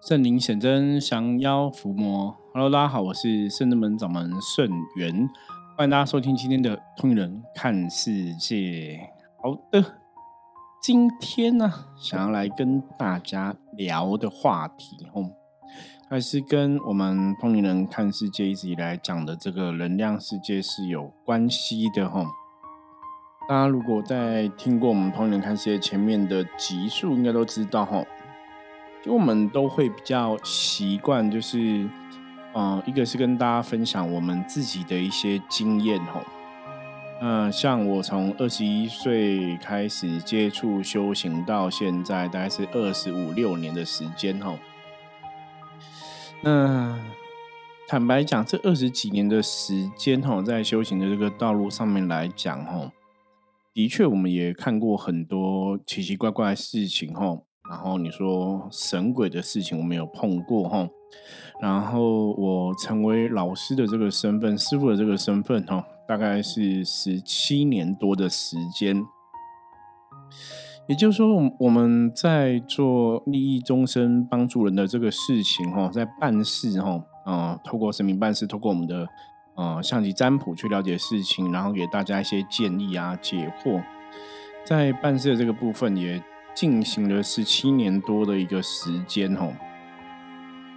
圣灵显真，降妖伏魔。Hello，大家好，我是圣真门掌门圣元，欢迎大家收听今天的《通人看世界》。好的，今天呢，想要来跟大家聊的话题，哦，还是跟我们通灵人看世界一直以来讲的这个能量世界是有关系的，哈。大家如果在听过我们《通灵人看世界》前面的集数，应该都知道，哈。就我们都会比较习惯，就是，嗯，一个是跟大家分享我们自己的一些经验，吼。嗯，像我从二十一岁开始接触修行到现在，大概是二十五六年的时间，吼。那坦白讲，这二十几年的时间，吼，在修行的这个道路上面来讲，吼。的确，我们也看过很多奇奇怪怪的事情，吼。然后你说神鬼的事情，我没有碰过，哈。然后我成为老师的这个身份，师傅的这个身份，哈，大概是十七年多的时间。也就是说，我们在做利益众生、帮助人的这个事情，吼，在办事，吼，啊，透过神明办事，透过我们的。呃，象棋占卜去了解事情，然后给大家一些建议啊、解惑。在办事的这个部分也进行了十七年多的一个时间哦。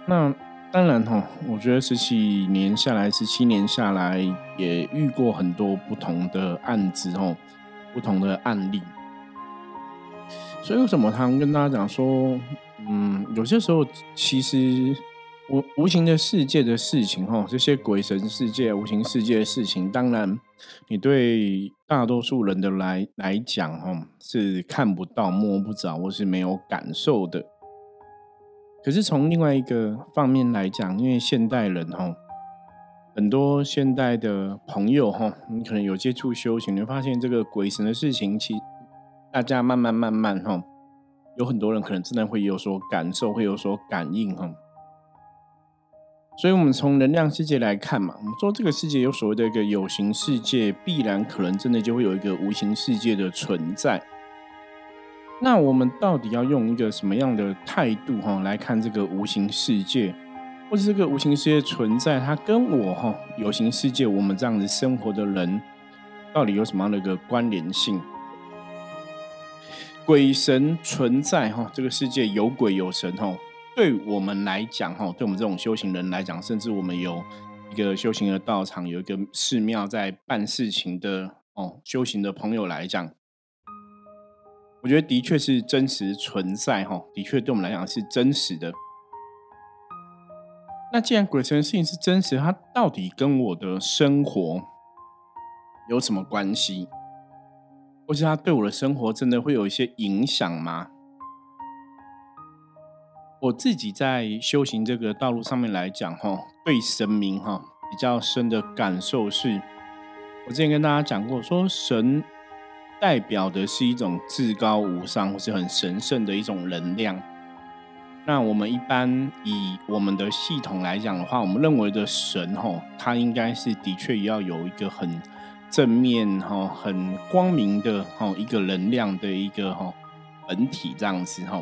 那当然哈，我觉得十七年下来，十七年下来也遇过很多不同的案子哦，不同的案例。所以为什么他们跟大家讲说，嗯，有些时候其实。无无形的世界的事情，哈，这些鬼神世界、无形世界的事情，当然，你对大多数人的来来讲，哈，是看不到、摸不着，或是没有感受的。可是从另外一个方面来讲，因为现代人，哈，很多现代的朋友，哈，你可能有接触修行，你会发现这个鬼神的事情，其大家慢慢慢慢，哈，有很多人可能真的会有所感受，会有所感应，哈。所以，我们从能量世界来看嘛，我们说这个世界有所谓的一个有形世界，必然可能真的就会有一个无形世界的存在。那我们到底要用一个什么样的态度哈来看这个无形世界，或者这个无形世界存在，它跟我哈有形世界我们这样子生活的人，到底有什么样的一个关联性？鬼神存在哈，这个世界有鬼有神哈。对我们来讲，哈，对我们这种修行人来讲，甚至我们有一个修行的道场，有一个寺庙在办事情的哦，修行的朋友来讲，我觉得的确是真实存在，哈，的确对我们来讲是真实的。那既然鬼神的事情是真实，它到底跟我的生活有什么关系？或是它对我的生活真的会有一些影响吗？我自己在修行这个道路上面来讲，哈，对神明哈比较深的感受是，我之前跟大家讲过，说神代表的是一种至高无上或是很神圣的一种能量。那我们一般以我们的系统来讲的话，我们认为的神哈，它应该是的确要有一个很正面哈、很光明的哈一个能量的一个哈本体这样子哈。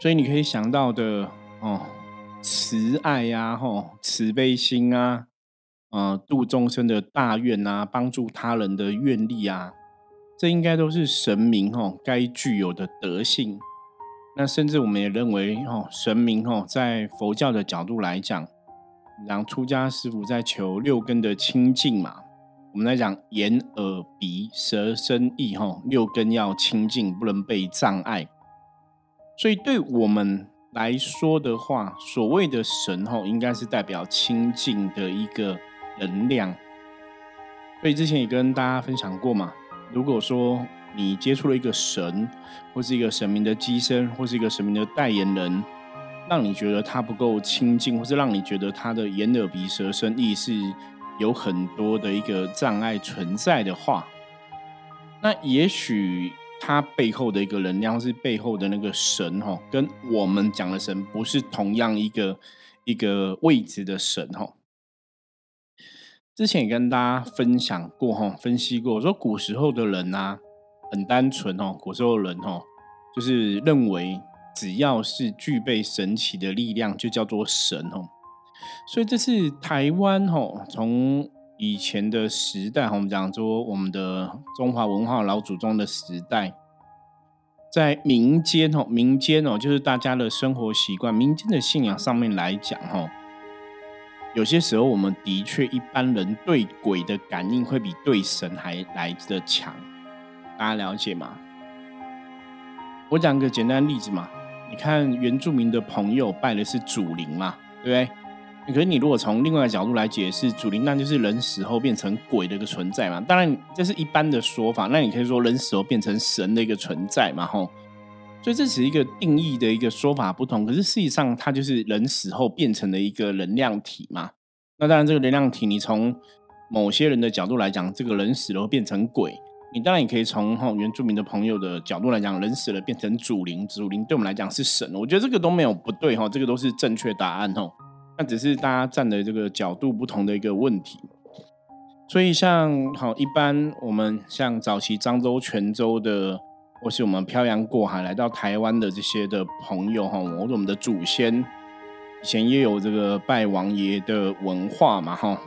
所以你可以想到的哦，慈爱呀，吼，慈悲心啊，呃，度众生的大愿啊，帮助他人的愿力啊，这应该都是神明吼该具有的德性。那甚至我们也认为，吼，神明吼在佛教的角度来讲，让出家师傅在求六根的清净嘛。我们来讲眼、耳、鼻、舌、身、意，吼，六根要清净，不能被障碍。所以，对我们来说的话，所谓的神吼，应该是代表清净的一个能量。所以之前也跟大家分享过嘛，如果说你接触了一个神，或是一个神明的机身，或是一个神明的代言人，让你觉得他不够清净，或是让你觉得他的眼耳鼻舌身意是有很多的一个障碍存在的话，那也许。它背后的一个能量是背后的那个神哈，跟我们讲的神不是同样一个一个位置的神哈。之前也跟大家分享过哈，分析过说古时候的人呐很单纯哦，古时候的人哦就是认为只要是具备神奇的力量，就叫做神哦。所以这是台湾哦，从以前的时代，我们讲说我们的中华文化老祖宗的时代，在民间哦，民间哦，就是大家的生活习惯、民间的信仰上面来讲哦，有些时候我们的确一般人对鬼的感应会比对神还来的强，大家了解吗？我讲个简单例子嘛，你看原住民的朋友拜的是祖灵嘛，对不对？可是你如果从另外一个角度来解释，祖灵那就是人死后变成鬼的一个存在嘛。当然这是一般的说法，那你可以说人死后变成神的一个存在嘛，吼。所以这只是一个定义的一个说法不同，可是事实上它就是人死后变成了一个能量体嘛。那当然这个能量体，你从某些人的角度来讲，这个人死了变成鬼，你当然也可以从哈原住民的朋友的角度来讲，人死了变成祖灵，祖灵对我们来讲是神。我觉得这个都没有不对哈，这个都是正确答案吼。那只是大家站的这个角度不同的一个问题，所以像好一般我们像早期漳州、泉州的，或是我们漂洋过海来到台湾的这些的朋友哈，或者我们的祖先以前也有这个拜王爷的文化嘛哈，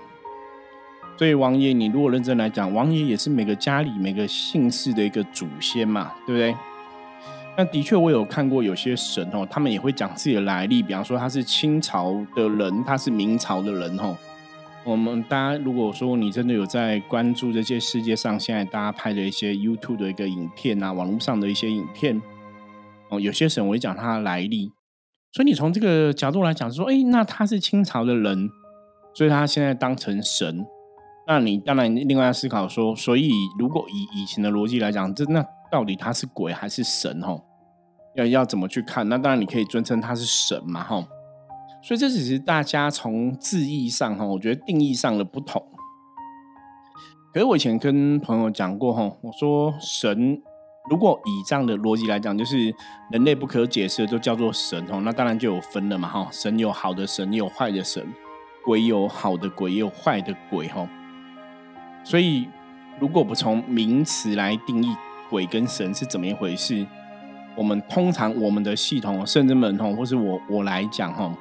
所以王爷你如果认真来讲，王爷也是每个家里每个姓氏的一个祖先嘛，对不对？那的确，我有看过有些神哦，他们也会讲自己的来历，比方说他是清朝的人，他是明朝的人哦。我们大家如果说你真的有在关注这些世界上现在大家拍的一些 YouTube 的一个影片啊，网络上的一些影片哦，有些神我会讲他的来历，所以你从这个角度来讲说，哎，那他是清朝的人，所以他现在当成神，那你当然另外要思考说，所以如果以以前的逻辑来讲，这那。到底他是鬼还是神？哈，要要怎么去看？那当然你可以尊称他是神嘛，哈。所以这只是大家从字义上，哈，我觉得定义上的不同。可是我以前跟朋友讲过，哈，我说神如果以这样的逻辑来讲，就是人类不可解释的都叫做神，哦，那当然就有分了嘛，哈。神有好的神，有坏的神；鬼有好的鬼，也有坏的鬼，哈。所以如果不从名词来定义。鬼跟神是怎么一回事？我们通常我们的系统，甚至们吼，或是我我来讲哈，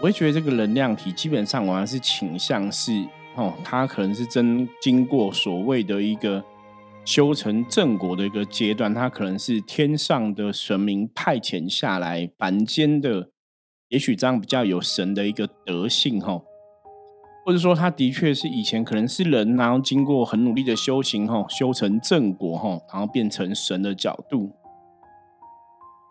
我会觉得这个能量体基本上我还是倾向是哦，它可能是真经过所谓的一个修成正果的一个阶段，它可能是天上的神明派遣下来凡间的，也许这样比较有神的一个德性哈。或者说，他的确是以前可能是人，然后经过很努力的修行，哈，修成正果，哈，然后变成神的角度。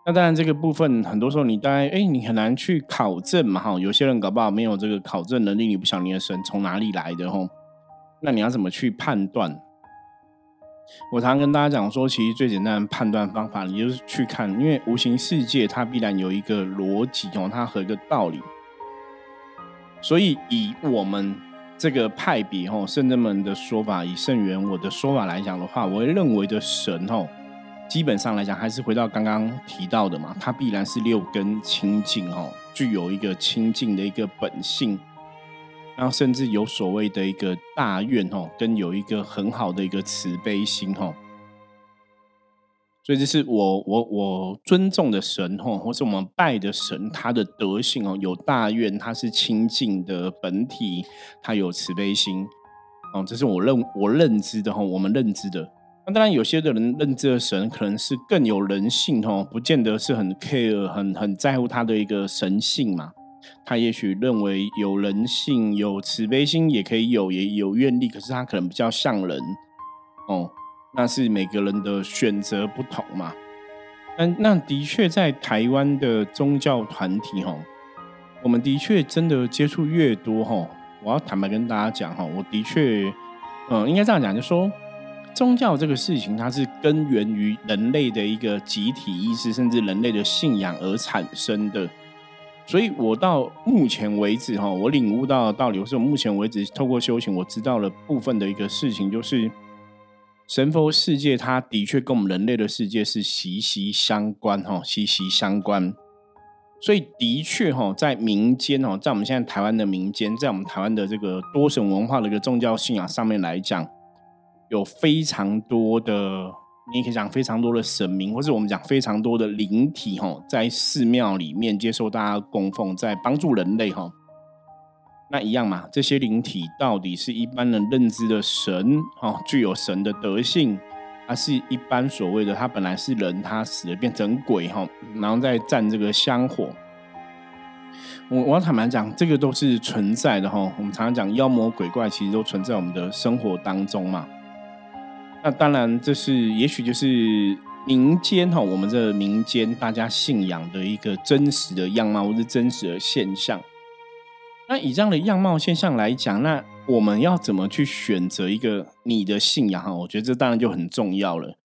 那当然，这个部分很多时候你大概，哎，你很难去考证嘛，哈。有些人搞不好没有这个考证能力，你不晓得你的神从哪里来的，哈。那你要怎么去判断？我常常跟大家讲说，其实最简单的判断方法，你就是去看，因为无形世界它必然有一个逻辑，哦，它和一个道理。所以，以我们这个派别吼圣人们的说法，以圣元我的说法来讲的话，我会认为的神吼，基本上来讲还是回到刚刚提到的嘛，它必然是六根清净吼，具有一个清净的一个本性，然后甚至有所谓的一个大愿吼，跟有一个很好的一个慈悲心吼。所以这是我我我尊重的神吼，或是我们拜的神，他的德性哦，有大愿，他是清净的本体，他有慈悲心哦，这是我认我认知的吼，我们认知的。那当然，有些的人认知的神可能是更有人性吼，不见得是很 care 很很在乎他的一个神性嘛。他也许认为有人性、有慈悲心也可以有，也有愿力，可是他可能比较像人哦。那是每个人的选择不同嘛？那那的确在台湾的宗教团体哈，我们的确真的接触越多哈，我要坦白跟大家讲哈，我的确，嗯，应该这样讲，就说宗教这个事情，它是根源于人类的一个集体意识，甚至人类的信仰而产生的。所以我到目前为止哈，我领悟到的道理，或是我目前为止透过修行，我知道了部分的一个事情，就是。神佛世界，它的确跟我们人类的世界是息息相关，哈，息息相关。所以，的确，哈，在民间，哦，在我们现在台湾的民间，在我们台湾的这个多神文化的一个宗教信仰上面来讲，有非常多的你可以讲非常多的神明，或者我们讲非常多的灵体哈，在寺庙里面接受大家供奉，在帮助人类哈。那一样嘛，这些灵体到底是一般人认知的神哦，具有神的德性，还是一般所谓的他本来是人，他死了变成鬼哈，然后再占这个香火？我我要坦白讲，这个都是存在的哈。我们常常讲妖魔鬼怪，其实都存在我们的生活当中嘛。那当然，这是也许就是民间哈，我们这民间大家信仰的一个真实的样貌，或是真实的现象。那以这样的样貌现象来讲，那我们要怎么去选择一个你的信仰哈？我觉得这当然就很重要了。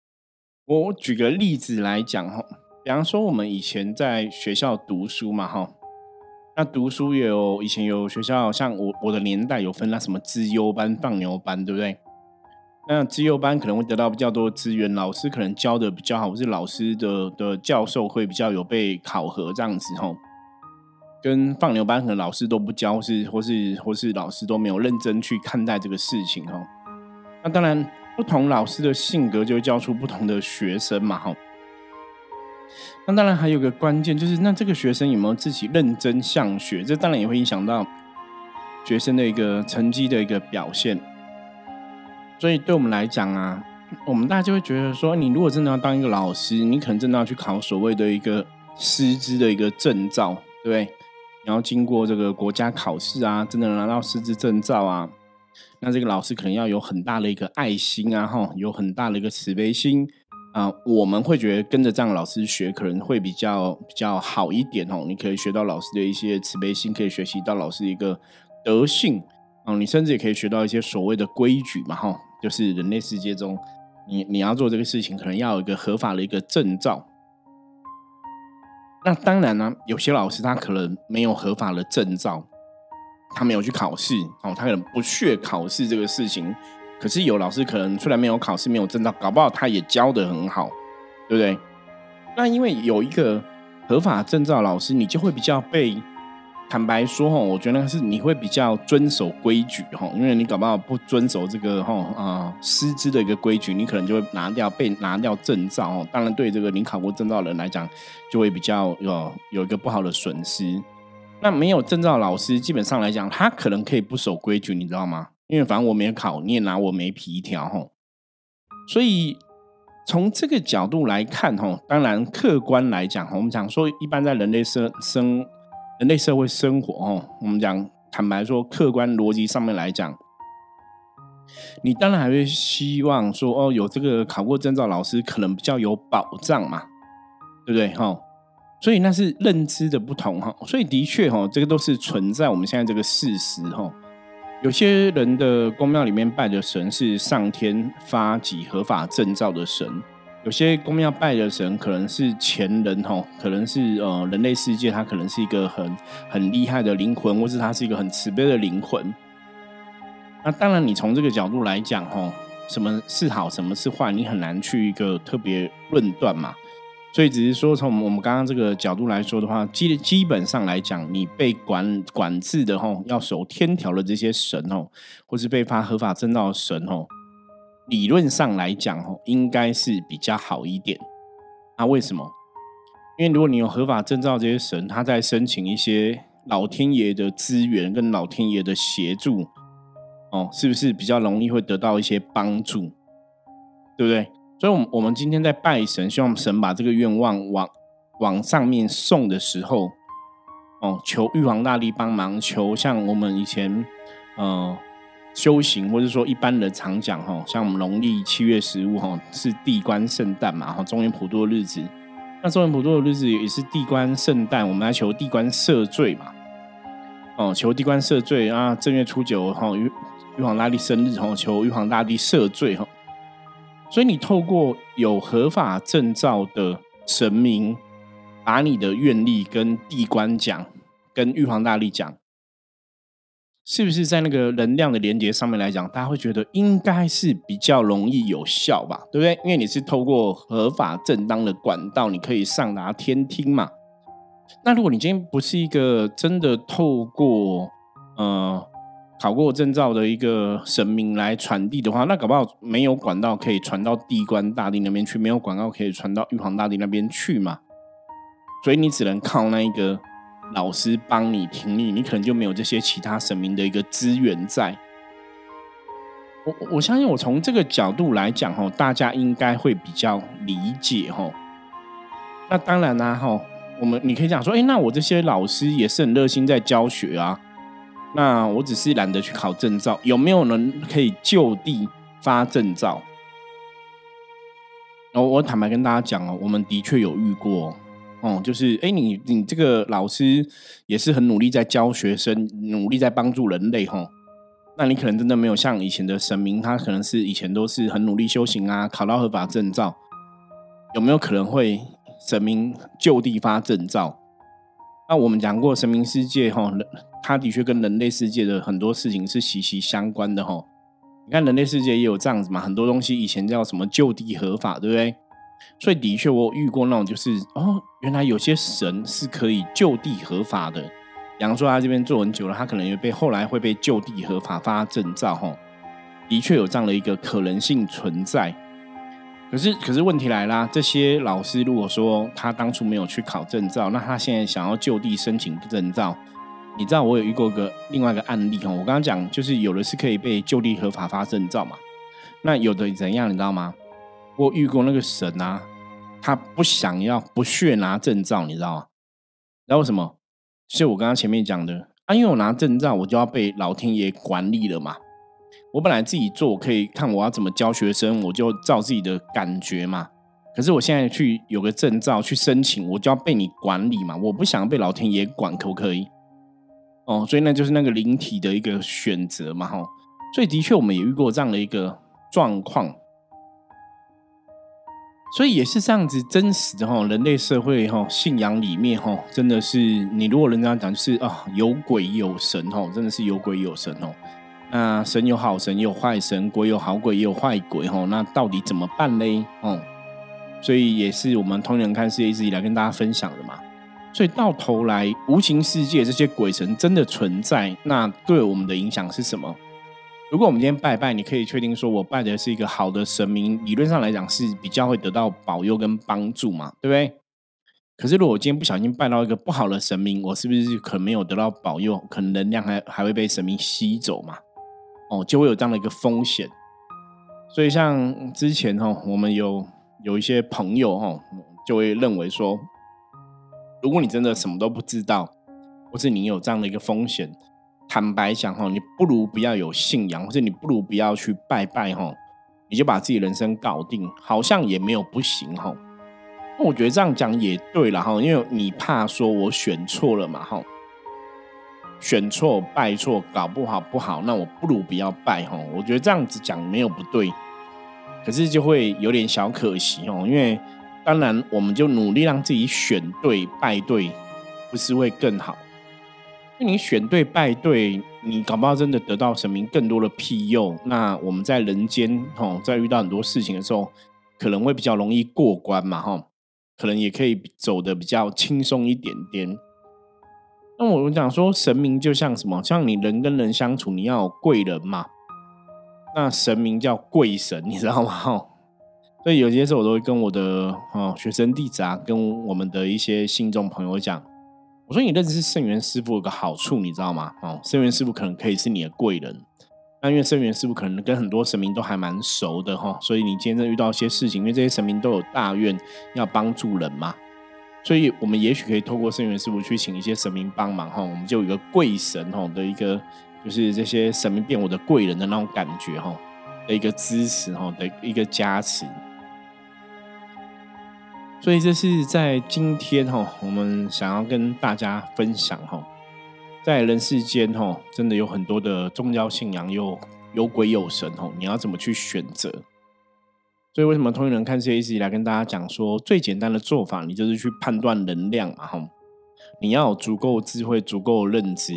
我举个例子来讲哈，比方说我们以前在学校读书嘛哈。那读书也有以前有学校，像我我的年代有分那什么资优班、放牛班，对不对？那资优班可能会得到比较多资源，老师可能教的比较好，或是老师的的教授会比较有被考核这样子吼。跟放牛班可能老师都不教，是或是或是老师都没有认真去看待这个事情哦。那当然，不同老师的性格就会教出不同的学生嘛哈。那当然还有个关键，就是那这个学生有没有自己认真向学？这当然也会影响到学生的一个成绩的一个表现。所以对我们来讲啊，我们大家就会觉得说，你如果真的要当一个老师，你可能真的要去考所谓的一个师资的一个证照，对不对？然后经过这个国家考试啊，真的拿到师资证照啊，那这个老师可能要有很大的一个爱心啊，哈，有很大的一个慈悲心。啊，我们会觉得跟着这样老师学可能会比较比较好一点哦。你可以学到老师的一些慈悲心，可以学习到老师一个德性啊。你甚至也可以学到一些所谓的规矩嘛，哈，就是人类世界中，你你要做这个事情，可能要有一个合法的一个证照。那当然呢，有些老师他可能没有合法的证照，他没有去考试哦，他可能不屑考试这个事情。可是有老师可能虽然没有考试没有证照，搞不好他也教的很好，对不对？那因为有一个合法证照老师，你就会比较被坦白说哈，我觉得是你会比较遵守规矩哈，因为你搞不好不遵守这个哈啊师资的一个规矩，你可能就会拿掉被拿掉证照哦。当然对这个你考过证照的人来讲，就会比较有有一个不好的损失。那没有证照老师，基本上来讲，他可能可以不守规矩，你知道吗？因为反正我没考，你也拿我没皮条吼，所以从这个角度来看哈，当然客观来讲，我们讲说一般在人类生生人类社会生活哦，我们讲坦白说，客观逻辑上面来讲，你当然还会希望说哦，有这个考过证照老师可能比较有保障嘛，对不对哈？所以那是认知的不同哈，所以的确哈，这个都是存在我们现在这个事实哈。有些人的宫庙里面拜的神是上天发给合法证照的神，有些公庙拜的神可能是前人吼，可能是呃人类世界，他可能是一个很很厉害的灵魂，或是他是一个很慈悲的灵魂。那当然，你从这个角度来讲吼，什么是好，什么是坏，你很难去一个特别论断嘛。所以只是说，从我们刚刚这个角度来说的话，基基本上来讲，你被管管制的吼，要守天条的这些神吼，或是被发合法证照的神吼，理论上来讲吼，应该是比较好一点。那为什么？因为如果你有合法证照这些神，他在申请一些老天爷的资源跟老天爷的协助，哦，是不是比较容易会得到一些帮助？对不对？所以，我我们今天在拜神，希望神把这个愿望往往上面送的时候，哦，求玉皇大帝帮忙，求像我们以前呃修行，或者说一般人常讲哈，像我们农历七月十五哈是地官圣诞嘛，哈，中元普渡的日子，那中元普渡的日子也是地官圣诞，我们来求地官赦罪嘛，哦，求地官赦罪啊，正月初九哈玉玉皇大帝生日哈，求玉皇大帝赦罪哈。所以，你透过有合法证照的神明，把你的愿力跟地官讲，跟玉皇大帝讲，是不是在那个能量的连接上面来讲，大家会觉得应该是比较容易有效吧？对不对？因为你是透过合法正当的管道，你可以上达天听嘛。那如果你今天不是一个真的透过，呃。考过证照的一个神明来传递的话，那搞不好没有管道可以传到地官大帝那边去，没有管道可以传到玉皇大帝那边去嘛。所以你只能靠那一个老师帮你听力，你可能就没有这些其他神明的一个资源在。我我相信，我从这个角度来讲，吼，大家应该会比较理解，吼。那当然啦，吼，我们你可以讲说，哎，那我这些老师也是很热心在教学啊。那我只是懒得去考证照，有没有人可以就地发证照？我我坦白跟大家讲哦，我们的确有遇过。哦，就是哎，你你这个老师也是很努力在教学生，努力在帮助人类哈。那你可能真的没有像以前的神明，他可能是以前都是很努力修行啊，考到合法证照，有没有可能会神明就地发证照？那我们讲过神明世界哈，他的确跟人类世界的很多事情是息息相关的哈。你看人类世界也有这样子嘛，很多东西以前叫什么就地合法，对不对？所以的确，我遇过那种，就是哦，原来有些神是可以就地合法的。比方说，他这边做很久了，他可能也被后来会被就地合法发证照，哈，的确有这样的一个可能性存在。可是，可是问题来啦，这些老师如果说他当初没有去考证照，那他现在想要就地申请证照，你知道我有遇过个另外一个案例哈，我刚刚讲就是有的是可以被就地合法发证照嘛，那有的怎样，你知道吗？我遇过那个神啊，他不想要、不屑拿证照，你知道吗？然后为什么？是我刚刚前面讲的啊，因为我拿证照，我就要被老天爷管理了嘛。我本来自己做，可以看我要怎么教学生，我就照自己的感觉嘛。可是我现在去有个证照去申请，我就要被你管理嘛。我不想被老天爷管，可不可以？哦，所以那就是那个灵体的一个选择嘛，哈。所以的确，我们也遇过这样的一个状况。所以也是这样子，真实的哈，人类社会哈，信仰里面哈，真的是你如果人家讲就是啊，有鬼有神哈，真的是有鬼有神哦。那神有好神，有坏神；鬼有好鬼，也有坏鬼哈。那到底怎么办嘞？哦，所以也是我们通人看世界一直以来跟大家分享的嘛。所以到头来，无形世界这些鬼神真的存在，那对我们的影响是什么？如果我们今天拜拜，你可以确定说我拜的是一个好的神明，理论上来讲是比较会得到保佑跟帮助嘛，对不对？可是如果我今天不小心拜到一个不好的神明，我是不是可能没有得到保佑，可能能量还还会被神明吸走嘛？哦，就会有这样的一个风险。所以像之前哈，我们有有一些朋友哈，就会认为说，如果你真的什么都不知道，或是你有这样的一个风险。坦白讲哈，你不如不要有信仰，或者你不如不要去拜拜哈，你就把自己人生搞定，好像也没有不行哈。那我觉得这样讲也对了哈，因为你怕说我选错了嘛哈，选错拜错，搞不好不好，那我不如不要拜哈。我觉得这样子讲没有不对，可是就会有点小可惜哦，因为当然我们就努力让自己选对拜对，不是会更好。因为你选对拜对，你搞不好真的得到神明更多的庇佑。那我们在人间哈，在遇到很多事情的时候，可能会比较容易过关嘛哈，可能也可以走的比较轻松一点点。那我们讲说，神明就像什么？像你人跟人相处，你要有贵人嘛。那神明叫贵神，你知道吗？哈，所以有些时候我都会跟我的哦学生弟子啊，跟我们的一些信众朋友讲。我说你认识圣元师傅有个好处，你知道吗？哦，圣元师傅可能可以是你的贵人。那因为圣元师傅可能跟很多神明都还蛮熟的哈，所以你今天遇到一些事情，因为这些神明都有大愿要帮助人嘛，所以我们也许可以透过圣元师傅去请一些神明帮忙哈，我们就有一个贵神哈的一个，就是这些神明变我的贵人的那种感觉哈的一个支持哈的一个加持。所以这是在今天哈，我们想要跟大家分享哈，在人世间哈，真的有很多的宗教信仰，有有鬼有神哈，你要怎么去选择？所以为什么通人看世界一直以来跟大家讲说，最简单的做法，你就是去判断能量嘛哈，你要有足够智慧、足够认知。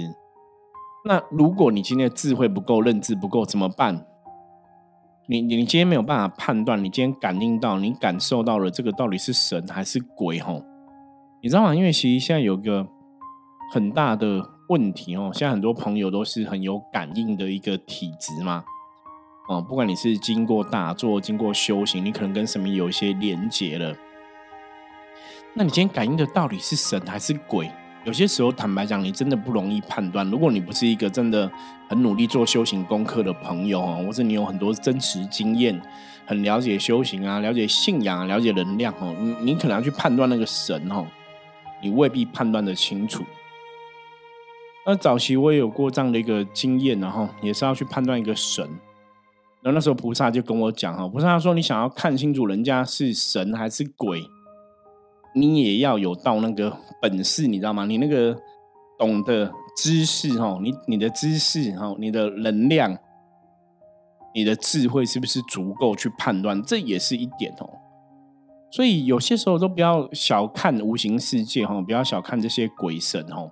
那如果你今天的智慧不够、认知不够，怎么办？你你今天没有办法判断，你今天感应到、你感受到了这个到底是神还是鬼？吼，你知道吗？因为其实现在有个很大的问题哦。现在很多朋友都是很有感应的一个体质嘛，哦，不管你是经过打坐、经过修行，你可能跟神明有一些连结了。那你今天感应的到底是神还是鬼？有些时候，坦白讲，你真的不容易判断。如果你不是一个真的很努力做修行功课的朋友哦，或者你有很多真实经验，很了解修行啊，了解信仰啊，了解能量哦，你你可能要去判断那个神哦，你未必判断的清楚。那早期我也有过这样的一个经验，然后也是要去判断一个神。然后那时候菩萨就跟我讲哈，菩萨说你想要看清楚人家是神还是鬼。你也要有到那个本事，你知道吗？你那个懂得知识哈，你你的知识哈，你的能量，你的智慧是不是足够去判断？这也是一点哦。所以有些时候都不要小看无形世界哈，不要小看这些鬼神哦。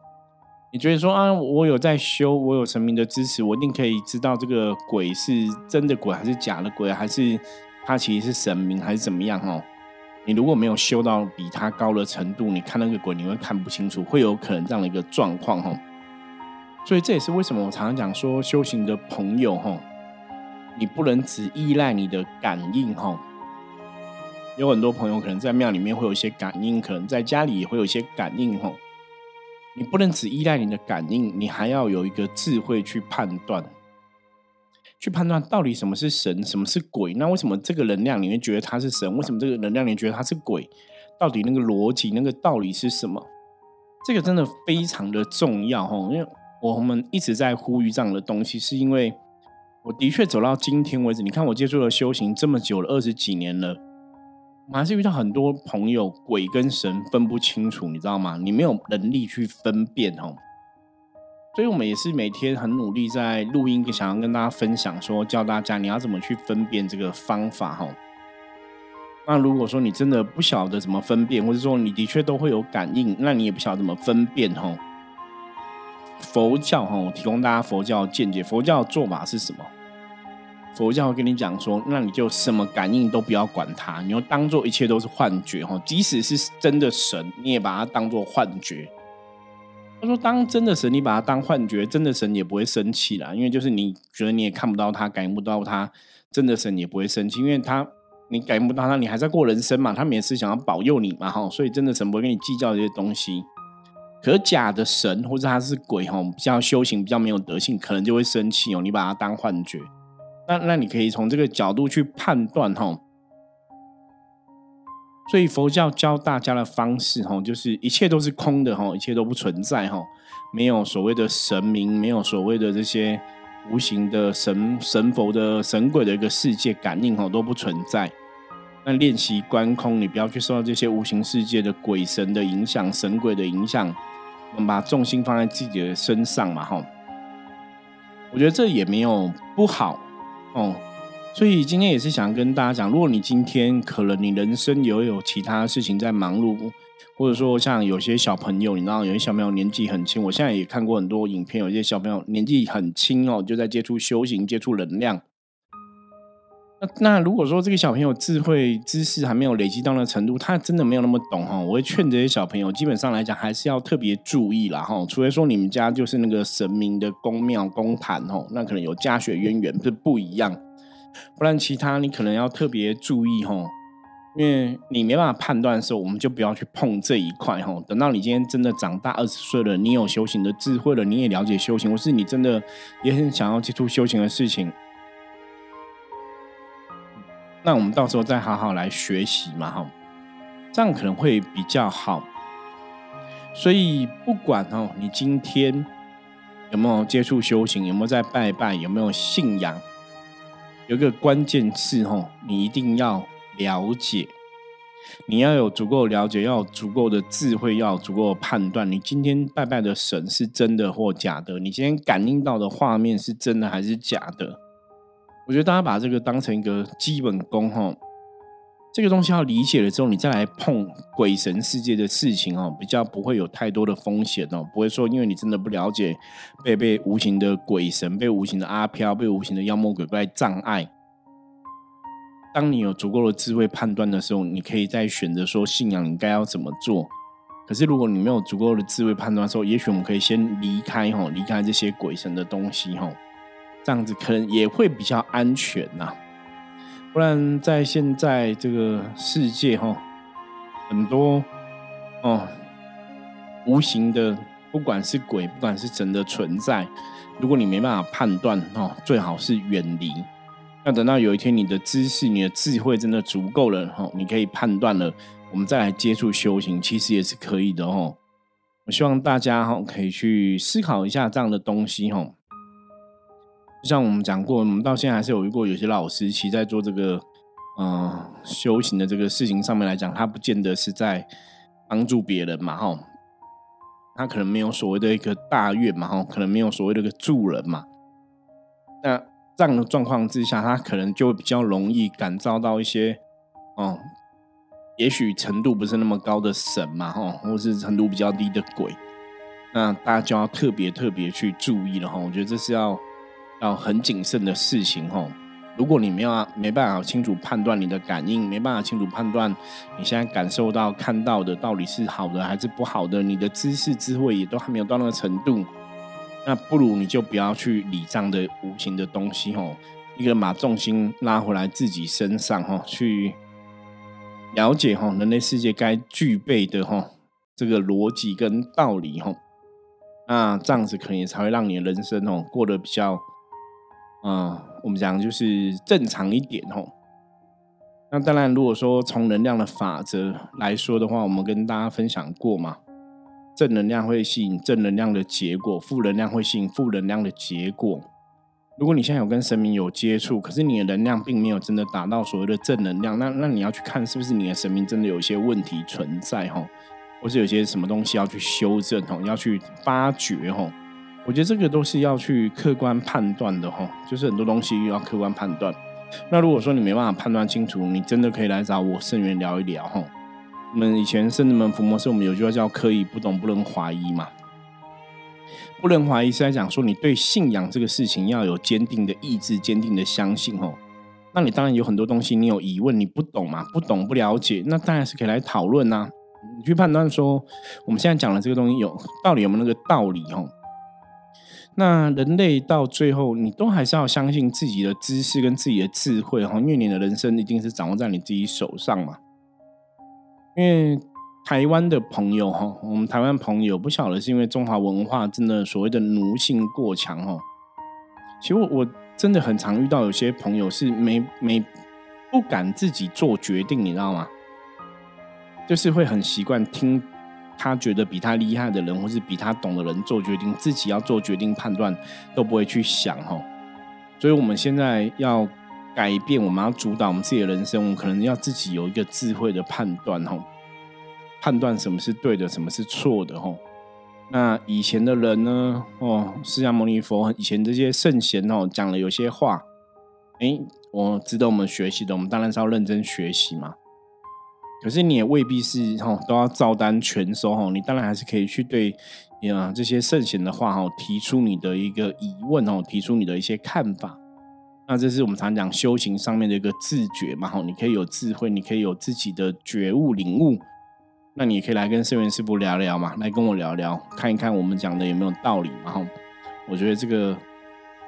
你觉得说啊，我有在修，我有神明的支持，我一定可以知道这个鬼是真的鬼还是假的鬼，还是他其实是神明还是怎么样哦？你如果没有修到比他高的程度，你看那个鬼，你会看不清楚，会有可能这样的一个状况哈。所以这也是为什么我常常讲说，修行的朋友哈，你不能只依赖你的感应哈。有很多朋友可能在庙里面会有一些感应，可能在家里也会有一些感应哈。你不能只依赖你的感应，你还要有一个智慧去判断。去判断到底什么是神，什么是鬼？那为什么这个能量你会觉得它是神？为什么这个能量你觉得它是鬼？到底那个逻辑、那个道理是什么？这个真的非常的重要哈！因为我们一直在呼吁这样的东西，是因为我的确走到今天为止，你看我接触了修行这么久了，二十几年了，我还是遇到很多朋友鬼跟神分不清楚，你知道吗？你没有能力去分辨哦。所以，我们也是每天很努力在录音，想要跟大家分享，说教大家你要怎么去分辨这个方法哈。那如果说你真的不晓得怎么分辨，或者说你的确都会有感应，那你也不晓得怎么分辨哈。佛教哈，我提供大家佛教见解，佛教做法是什么？佛教会跟你讲说，那你就什么感应都不要管它，你要当做一切都是幻觉哈。即使是真的神，你也把它当做幻觉。他说：“当真的神，你把它当幻觉，真的神也不会生气啦。因为就是你觉得你也看不到他，感应不到他，真的神也不会生气，因为他你感应不到他，你还在过人生嘛。他们也是想要保佑你嘛，哈。所以真的神不会跟你计较这些东西。可假的神或者他是鬼，哈，比较修行比较没有德性，可能就会生气哦。你把它当幻觉，那那你可以从这个角度去判断，哈。”所以佛教教大家的方式，哈，就是一切都是空的，哈，一切都不存在，哈，没有所谓的神明，没有所谓的这些无形的神神佛的神鬼的一个世界感应，哈，都不存在。那练习观空，你不要去受到这些无形世界的鬼神的影响、神鬼的影响，我们把重心放在自己的身上嘛，哈。我觉得这也没有不好，哦。所以今天也是想跟大家讲，如果你今天可能你人生也有其他事情在忙碌，或者说像有些小朋友，你知道有些小朋友年纪很轻，我现在也看过很多影片，有些小朋友年纪很轻哦，就在接触修行、接触能量。那那如果说这个小朋友智慧知识还没有累积到那程度，他真的没有那么懂哈，我会劝这些小朋友，基本上来讲还是要特别注意啦哈。除非说你们家就是那个神明的宫庙宫坛哦，那可能有家学渊源是不一样。不然，其他你可能要特别注意吼，因为你没办法判断的时候，我们就不要去碰这一块吼。等到你今天真的长大二十岁了，你有修行的智慧了，你也了解修行，或是你真的也很想要接触修行的事情，那我们到时候再好好来学习嘛哈，这样可能会比较好。所以不管哦，你今天有没有接触修行，有没有在拜拜，有没有信仰。有一个关键字吼，你一定要了解，你要有足够了解，要有足够的智慧，要有足够的判断。你今天拜拜的神是真的或假的？你今天感应到的画面是真的还是假的？我觉得大家把这个当成一个基本功吼。这个东西要理解了之后，你再来碰鬼神世界的事情哦，比较不会有太多的风险哦，不会说因为你真的不了解，被被无形的鬼神、被无形的阿飘、被无形的妖魔鬼怪障碍。当你有足够的智慧判断的时候，你可以再选择说信仰应该要怎么做。可是如果你没有足够的智慧判断的时候，也许我们可以先离开哈，离开这些鬼神的东西哈，这样子可能也会比较安全呐。不然在现在这个世界哈，很多哦无形的，不管是鬼，不管是神的存在，如果你没办法判断哦，最好是远离。那等到有一天你的知识、你的智慧真的足够了哈，你可以判断了。我们再来接触修行，其实也是可以的哦。我希望大家哈可以去思考一下这样的东西哈。就像我们讲过，我们到现在还是有遇过有些老师，其实在做这个嗯修行的这个事情上面来讲，他不见得是在帮助别人嘛哈。他可能没有所谓的一个大愿嘛哈，可能没有所谓的一个助人嘛。那这样的状况之下，他可能就会比较容易感召到一些哦。也许程度不是那么高的神嘛，哈，或是程度比较低的鬼，那大家就要特别特别去注意了，哈。我觉得这是要要很谨慎的事情，哈。如果你没有没办法清楚判断你的感应，没办法清楚判断你现在感受到看到的到底是好的还是不好的，你的知识智慧也都还没有到那个程度，那不如你就不要去理这样的无形的东西，哈。一个人把重心拉回来自己身上，哈，去。了解哈，人类世界该具备的哈这个逻辑跟道理哈，那这样子可能才会让你的人生哦过得比较，嗯，我们讲就是正常一点哈。那当然，如果说从能量的法则来说的话，我们跟大家分享过嘛，正能量会吸引正能量的结果，负能量会吸引负能量的结果。如果你现在有跟神明有接触，可是你的能量并没有真的达到所谓的正能量，那那你要去看是不是你的神明真的有一些问题存在哈，或是有些什么东西要去修正哈，要去发掘哈。我觉得这个都是要去客观判断的哈，就是很多东西要客观判断。那如果说你没办法判断清楚，你真的可以来找我圣元聊一聊哈。我们以前圣人们伏魔师，我们有句话叫“可以不懂，不能怀疑”嘛。不能怀疑是在讲说，你对信仰这个事情要有坚定的意志、坚定的相信哦。那你当然有很多东西你有疑问，你不懂嘛，不懂不了解，那当然是可以来讨论呐。你去判断说，我们现在讲的这个东西有到底有没有那个道理哦？那人类到最后，你都还是要相信自己的知识跟自己的智慧哈，因为你的人生一定是掌握在你自己手上嘛，因为。台湾的朋友哈，我们台湾朋友不晓得是因为中华文化真的所谓的奴性过强哈。其实我真的很常遇到有些朋友是没没不敢自己做决定，你知道吗？就是会很习惯听他觉得比他厉害的人或是比他懂的人做决定，自己要做决定判断都不会去想哦。所以我们现在要改变，我们要主导我们自己的人生，我们可能要自己有一个智慧的判断哦。判断什么是对的，什么是错的，吼。那以前的人呢？哦，释迦牟尼佛以前这些圣贤哦，讲了有些话，哎，我值得我们学习的，我们当然是要认真学习嘛。可是你也未必是吼都要照单全收吼，你当然还是可以去对啊这些圣贤的话吼提出你的一个疑问哦，提出你的一些看法。那这是我们常讲修行上面的一个自觉嘛，哈，你可以有智慧，你可以有自己的觉悟领悟。那你也可以来跟圣元师傅聊聊嘛，来跟我聊聊，看一看我们讲的有没有道理嘛。哈，我觉得这个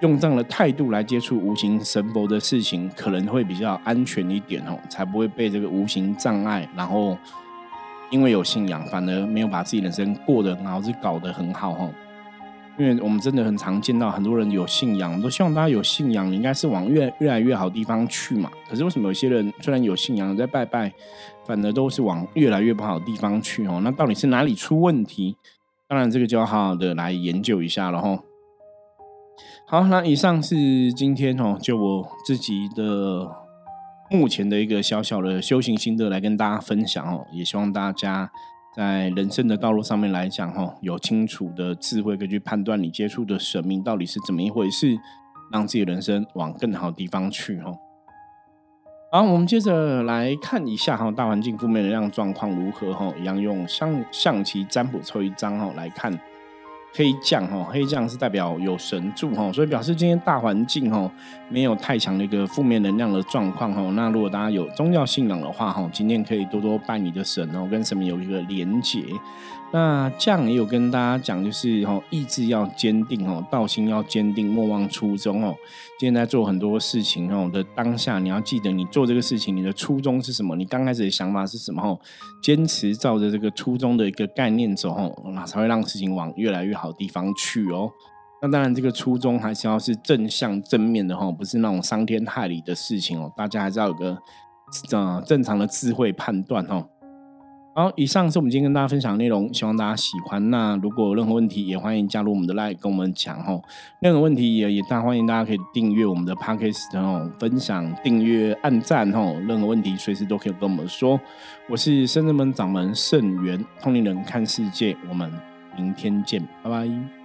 用这样的态度来接触无形神佛的事情，可能会比较安全一点哦，才不会被这个无形障碍，然后因为有信仰，反而没有把自己人生过得然后，是搞得很好哈。因为我们真的很常见到很多人有信仰，都希望大家有信仰，你应该是往越越来越好地方去嘛。可是为什么有些人虽然有信仰在拜拜，反而都是往越来越不好的地方去哦？那到底是哪里出问题？当然这个就要好好的来研究一下了哈。好，那以上是今天哦，就我自己的目前的一个小小的修行心得来跟大家分享哦，也希望大家。在人生的道路上面来讲，哈，有清楚的智慧可以去判断你接触的神明到底是怎么一回事，让自己人生往更好的地方去，哈。好，我们接着来看一下哈，大环境负面能量状况如何，哈，一样用象象棋占卜抽一张，哈，来看。黑将哈，黑将是代表有神助哈，所以表示今天大环境哈没有太强的一个负面能量的状况哈。那如果大家有宗教信仰的话哈，今天可以多多拜你的神哦，跟神明有一个连结。那将也有跟大家讲，就是哈意志要坚定哦，道心要坚定，莫忘初衷哦。今天在做很多事情哦的当下，你要记得你做这个事情你的初衷是什么，你刚开始的想法是什么哦，坚持照着这个初衷的一个概念走哦，那才会让事情往越来越好。地方去哦，那当然这个初衷还是要是正向正面的哈，不是那种伤天害理的事情哦。大家还是要有个呃正常的智慧判断哦。好，以上是我们今天跟大家分享的内容，希望大家喜欢。那如果有任何问题，也欢迎加入我们的 Line 跟我们讲哦。任何问题也也大欢迎大家可以订阅我们的 Podcast 哦，分享、订阅、按赞哦。任何问题随时都可以跟我们说。我是深圳门掌门盛元，通灵人看世界，我们。明天见，拜拜。